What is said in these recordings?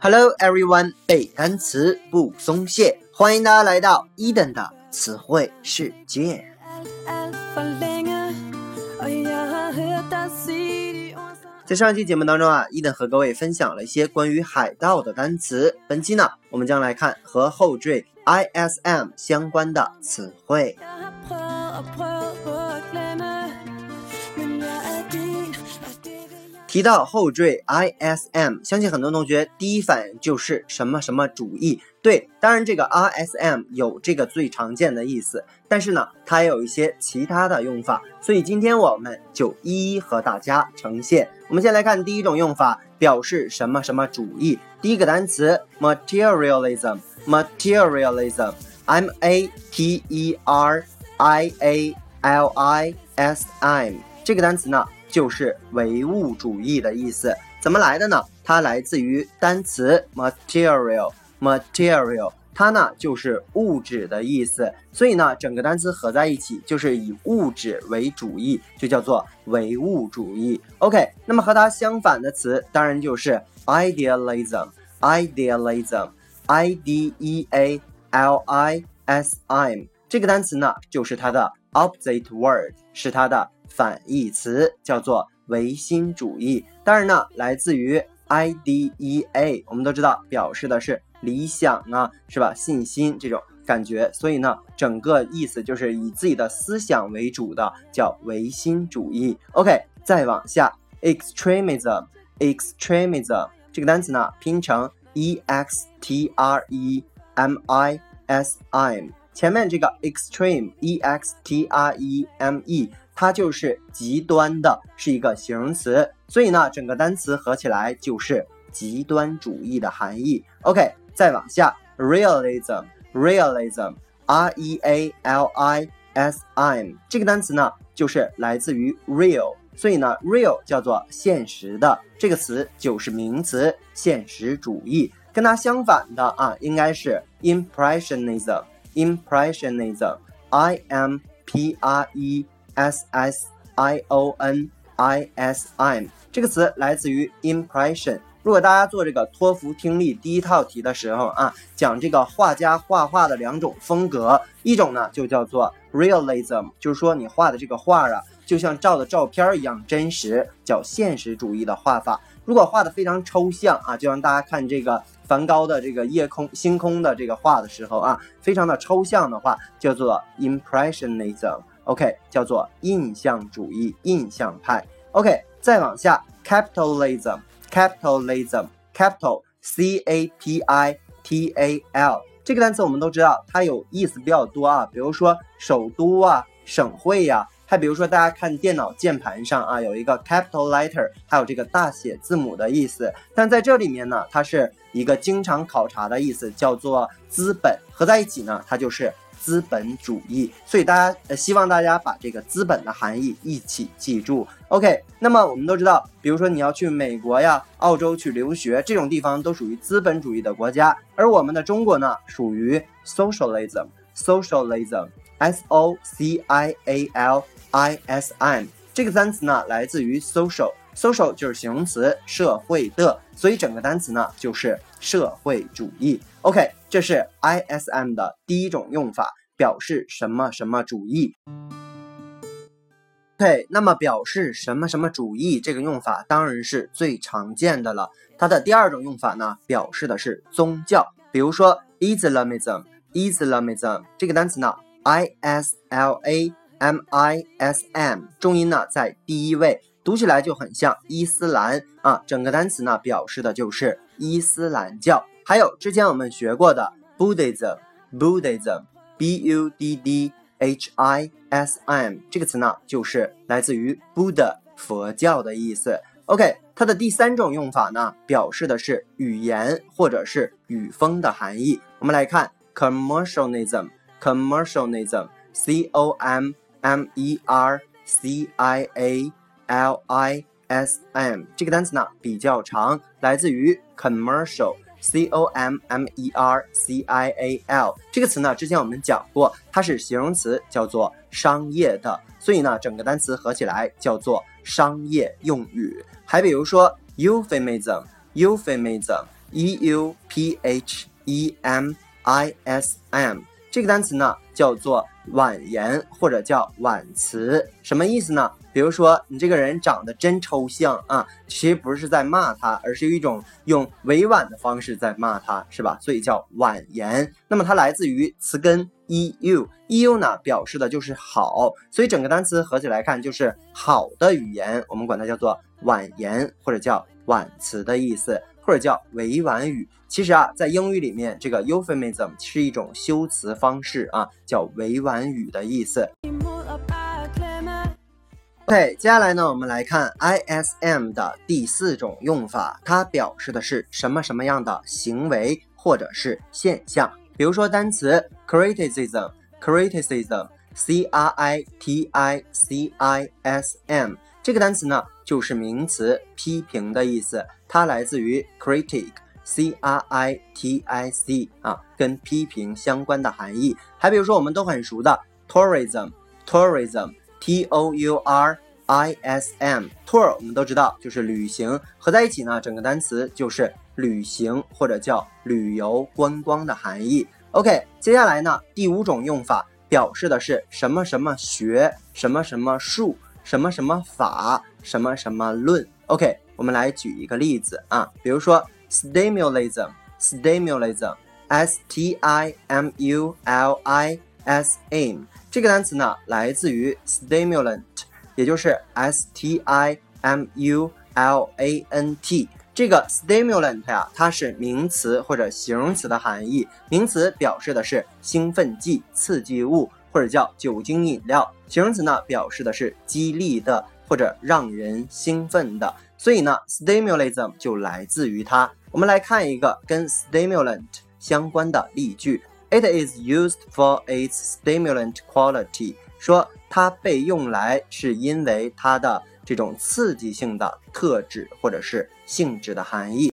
Hello everyone，背单词不松懈，欢迎大家来到伊登的词汇世界。在上期节目当中啊，伊登和各位分享了一些关于海盗的单词。本期呢，我们将来看和后缀 ism 相关的词汇。提到后缀 ism，相信很多同学第一反应就是什么什么主义。对，当然这个 ism 有这个最常见的意思，但是呢，它也有一些其他的用法，所以今天我们就一一和大家呈现。我们先来看第一种用法，表示什么什么主义。第一个单词 materialism，materialism，m a t e r i a l i s m，这个单词呢？就是唯物主义的意思，怎么来的呢？它来自于单词 material，material，它呢就是物质的意思，所以呢整个单词合在一起就是以物质为主义，就叫做唯物主义。OK，那么和它相反的词当然就是 idealism，idealism，i d e a l i s m，这个单词呢就是它的 opposite word，是它的。反义词叫做唯心主义，当然呢，来自于 idea，我们都知道表示的是理想啊，是吧？信心这种感觉，所以呢，整个意思就是以自己的思想为主的，叫唯心主义。OK，再往下，extremism，extremism 这个单词呢，拼成 e x t r e m i s m，前面这个 extreme e x t r e m e。它就是极端的，是一个形容词，所以呢，整个单词合起来就是极端主义的含义。OK，再往下，realism，realism，r e a l i s m，这个单词呢，就是来自于 real，所以呢，real 叫做现实的，这个词就是名词，现实主义。跟它相反的啊，应该是 impressionism，impressionism，i m p r e。S s i o n i s m 这个词来自于 impression。如果大家做这个托福听力第一套题的时候啊，讲这个画家画画的两种风格，一种呢就叫做 realism，就是说你画的这个画啊，就像照的照片一样真实，叫现实主义的画法。如果画的非常抽象啊，就像大家看这个梵高的这个夜空星空的这个画的时候啊，非常的抽象的话，叫做 impressionism。OK，叫做印象主义、印象派。OK，再往下，capitalism，capitalism，capital，C A P I T A L，这个单词我们都知道，它有意思比较多啊，比如说首都啊、省会呀，还比如说大家看电脑键盘上啊，有一个 capital letter，还有这个大写字母的意思。但在这里面呢，它是一个经常考察的意思，叫做资本，合在一起呢，它就是。资本主义，所以大家呃希望大家把这个资本的含义一起记住。OK，那么我们都知道，比如说你要去美国呀、澳洲去留学，这种地方都属于资本主义的国家，而我们的中国呢，属于 socialism，socialism，s o c i a l i s m 这个单词呢来自于 social social 就是形容词，社会的，所以整个单词呢就是社会主义。OK，这是 ISM 的第一种用法，表示什么什么主义。OK，那么表示什么什么主义这个用法当然是最常见的了。它的第二种用法呢，表示的是宗教，比如说 Islamism，Islamism 这个单词呢，I S L A M I S M，重音呢在第一位，读起来就很像伊斯兰啊。整个单词呢，表示的就是伊斯兰教。还有之前我们学过的 Buddhism，Buddhism，B U D D H I S M 这个词呢，就是来自于 Buddha 佛教的意思。OK，它的第三种用法呢，表示的是语言或者是语风的含义。我们来看 Commercialism，Commercialism，C O M M E R C I A L I S M 这个单词呢比较长，来自于 Commercial。c o m m e r c i a l 这个词呢，之前我们讲过，它是形容词，叫做商业的，所以呢，整个单词合起来叫做商业用语。还比如说 euphemism，euphemism e u p h e m i s m。这个单词呢叫做婉言或者叫婉辞，什么意思呢？比如说你这个人长得真抽象啊，其实不是在骂他，而是一种用委婉的方式在骂他，是吧？所以叫婉言。那么它来自于词根 e u，e u 呢表示的就是好，所以整个单词合起来看就是好的语言，我们管它叫做婉言或者叫婉辞的意思。或者叫委婉语，其实啊，在英语里面，这个 euphemism 是一种修辞方式啊，叫委婉语的意思。OK，接下来呢，我们来看 ISM 的第四种用法，它表示的是什么什么样的行为或者是现象。比如说单词 criticism，criticism，c r i t i c i s m。这个单词呢，就是名词批评的意思，它来自于 critic，c r i t i c 啊，跟批评相关的含义。还比如说我们都很熟的 tourism，tourism，t o u r i s m，tour 我们都知道就是旅行，合在一起呢，整个单词就是旅行或者叫旅游观光的含义。OK，接下来呢，第五种用法表示的是什么什么学，什么什么术。什么什么法，什么什么论？OK，我们来举一个例子啊，比如说 stimulism，stimulism，s t i m u l i s m 这个单词呢，来自于 stimulant，也就是 s t i m u l a n t。这个 stimulant 呀，它是名词或者形容词的含义，名词表示的是兴奋剂、刺激物。或者叫酒精饮料，形容词呢表示的是激励的或者让人兴奋的，所以呢，stimulism 就来自于它。我们来看一个跟 stimulant 相关的例句：It is used for its stimulant quality。说它被用来是因为它的这种刺激性的特质或者是性质的含义。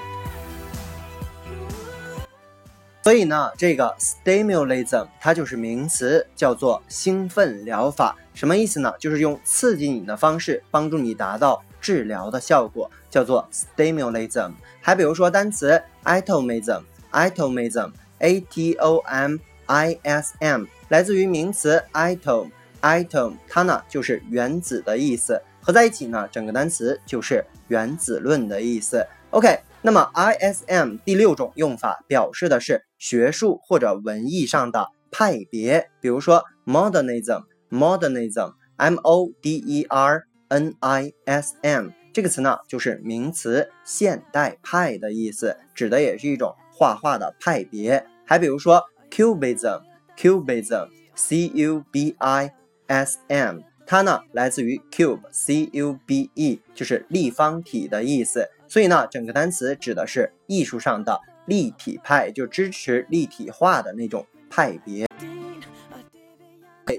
所以呢，这个 stimulism 它就是名词，叫做兴奋疗法。什么意思呢？就是用刺激你的方式帮助你达到治疗的效果，叫做 stimulism。还比如说单词 atomism，atomism，a t o m i s m，来自于名词 atom，atom，它呢就是原子的意思，合在一起呢，整个单词就是原子论的意思。OK。那么，ISM 第六种用法表示的是学术或者文艺上的派别，比如说 modernism，modernism，m o d e r n i s m 这个词呢，就是名词现代派的意思，指的也是一种画画的派别。还比如说 cubism，cubism，c u b i s m，它呢来自于 cube，c u b e，就是立方体的意思。所以呢，整个单词指的是艺术上的立体派，就支持立体化的那种派别。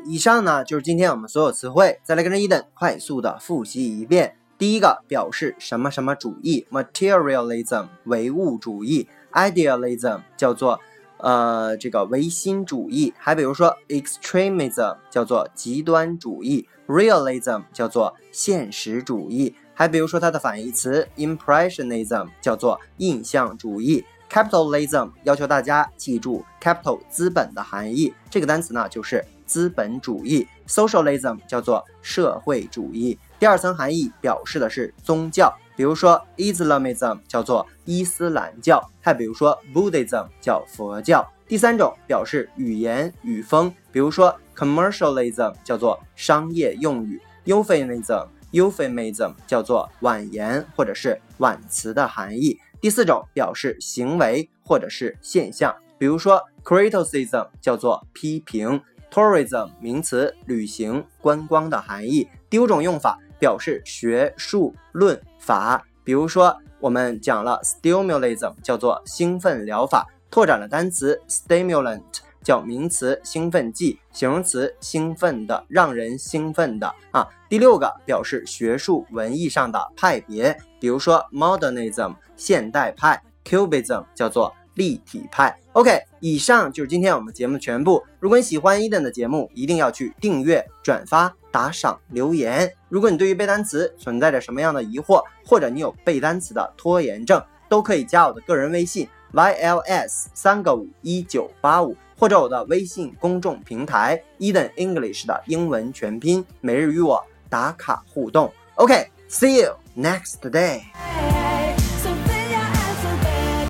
以上呢就是今天我们所有词汇，再来跟着伊登快速的复习一遍。第一个表示什么什么主义，materialism 唯物主义，idealism 叫做呃这个唯心主义，还比如说 extremism 叫做极端主义，realism 叫做现实主义。还比如说它的反义词 impressionism 叫做印象主义，capitalism 要求大家记住 capital 资本的含义，这个单词呢就是资本主义，socialism 叫做社会主义，第二层含义表示的是宗教，比如说 Islamism 叫做伊斯兰教，还比如说 Buddhism 叫佛教，第三种表示语言语风，比如说 commercialism 叫做商业用语，euphemism。Euphemism 叫做婉言或者是婉辞的含义。第四种表示行为或者是现象，比如说 criticism 叫做批评，tourism 名词旅行观光的含义。第五种用法表示学术论法，比如说我们讲了 stimulism 叫做兴奋疗法，拓展了单词 stimulant。叫名词兴奋剂，形容词兴奋的，让人兴奋的啊。第六个表示学术文艺上的派别，比如说 modernism 现代派，cubism 叫做立体派。OK，以上就是今天我们节目全部。如果你喜欢伊登的节目，一定要去订阅、转发、打赏、留言。如果你对于背单词存在着什么样的疑惑，或者你有背单词的拖延症，都可以加我的个人微信 yls 三个五一九八五，或者我的微信公众平台 Eden English 的英文全拼，每日与我打卡互动。OK，see you next day。